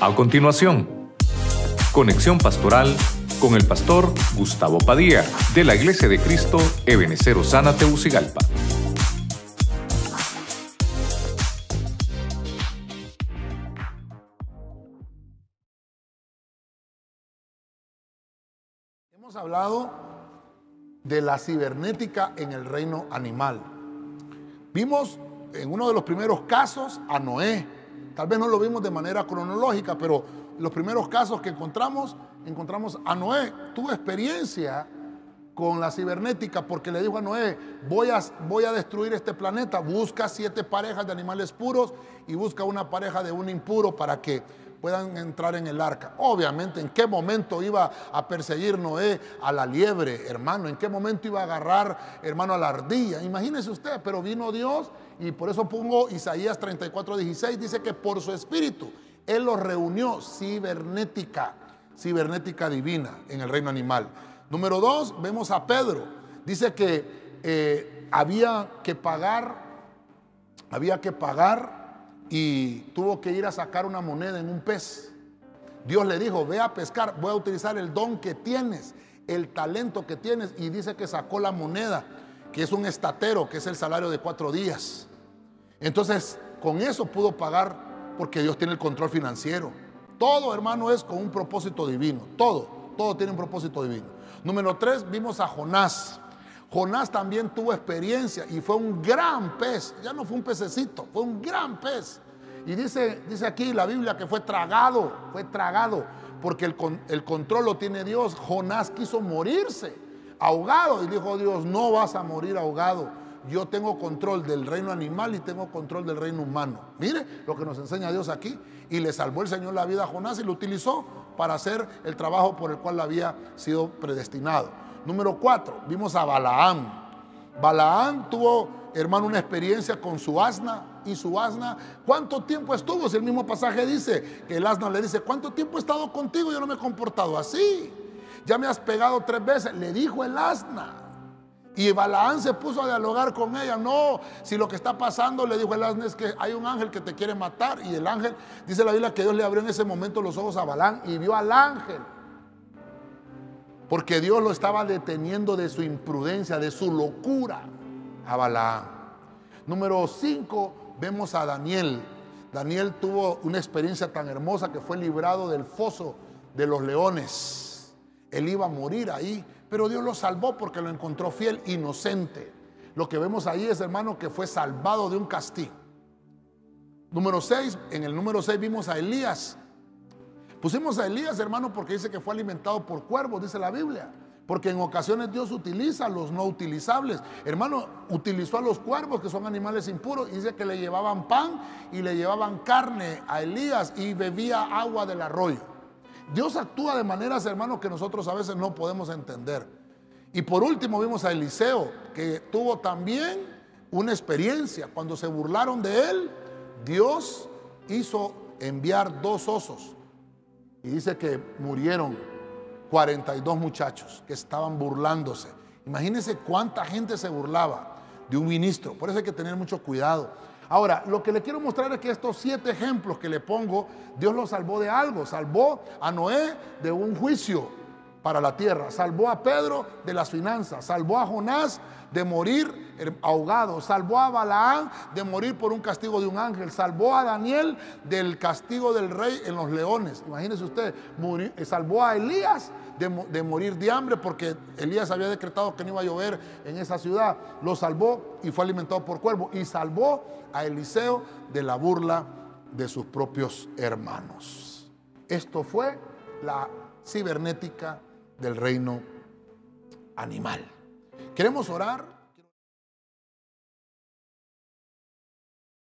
A continuación, conexión pastoral con el pastor Gustavo Padilla de la Iglesia de Cristo Ebenecer Osana Teucigalpa. Hemos hablado de la cibernética en el reino animal. Vimos en uno de los primeros casos a Noé. Tal vez no lo vimos de manera cronológica, pero los primeros casos que encontramos, encontramos a Noé. Tuvo experiencia con la cibernética porque le dijo a Noé, voy a, voy a destruir este planeta, busca siete parejas de animales puros y busca una pareja de un impuro para que puedan entrar en el arca. Obviamente, ¿en qué momento iba a perseguir Noé a la liebre, hermano? ¿En qué momento iba a agarrar, hermano, a la ardilla? Imagínese usted, pero vino Dios y por eso pongo Isaías 34, 16, dice que por su espíritu Él los reunió cibernética, cibernética divina en el reino animal. Número dos, vemos a Pedro. Dice que eh, había que pagar, había que pagar y tuvo que ir a sacar una moneda en un pez. Dios le dijo, ve a pescar, voy a utilizar el don que tienes, el talento que tienes. Y dice que sacó la moneda, que es un estatero, que es el salario de cuatro días. Entonces, con eso pudo pagar, porque Dios tiene el control financiero. Todo, hermano, es con un propósito divino. Todo, todo tiene un propósito divino. Número tres, vimos a Jonás. Jonás también tuvo experiencia y fue un gran pez. Ya no fue un pececito, fue un gran pez. Y dice, dice aquí la Biblia que fue tragado, fue tragado, porque el, el control lo tiene Dios. Jonás quiso morirse ahogado y dijo Dios, no vas a morir ahogado. Yo tengo control del reino animal y tengo control del reino humano. Mire lo que nos enseña Dios aquí. Y le salvó el Señor la vida a Jonás y lo utilizó para hacer el trabajo por el cual había sido predestinado. Número cuatro, vimos a Balaam. Balaam tuvo, hermano, una experiencia con su asna y su asna. ¿Cuánto tiempo estuvo? Si el mismo pasaje dice que el asna le dice, ¿cuánto tiempo he estado contigo? Yo no me he comportado así. Ya me has pegado tres veces, le dijo el asna. Y Balaam se puso a dialogar con ella. No, si lo que está pasando, le dijo el asna, es que hay un ángel que te quiere matar. Y el ángel, dice la Biblia que Dios le abrió en ese momento los ojos a Balaam y vio al ángel porque Dios lo estaba deteniendo de su imprudencia, de su locura a Balaam. Número 5, vemos a Daniel. Daniel tuvo una experiencia tan hermosa que fue librado del foso de los leones. Él iba a morir ahí, pero Dios lo salvó porque lo encontró fiel, inocente. Lo que vemos ahí es, hermano, que fue salvado de un castigo. Número 6, en el número 6 vimos a Elías. Pusimos a Elías, hermano, porque dice que fue alimentado por cuervos, dice la Biblia. Porque en ocasiones Dios utiliza a los no utilizables. Hermano, utilizó a los cuervos, que son animales impuros, y dice que le llevaban pan y le llevaban carne a Elías y bebía agua del arroyo. Dios actúa de maneras, hermano, que nosotros a veces no podemos entender. Y por último vimos a Eliseo, que tuvo también una experiencia. Cuando se burlaron de él, Dios hizo enviar dos osos y dice que murieron 42 muchachos que estaban burlándose. Imagínense cuánta gente se burlaba de un ministro. Por eso hay que tener mucho cuidado. Ahora, lo que le quiero mostrar es que estos siete ejemplos que le pongo, Dios los salvó de algo. Salvó a Noé de un juicio para la tierra. Salvó a Pedro de las finanzas. Salvó a Jonás de morir ahogado. Salvó a Balaán de morir por un castigo de un ángel. Salvó a Daniel del castigo del rey en los leones. Imagínese usted, eh, salvó a Elías de, de, morir de hambre porque Elías había decretado que no iba a llover en esa ciudad. Lo salvó y fue alimentado por cuervo. Y salvó a Eliseo de la burla de sus propios hermanos. Esto fue la cibernética del reino animal. Queremos orar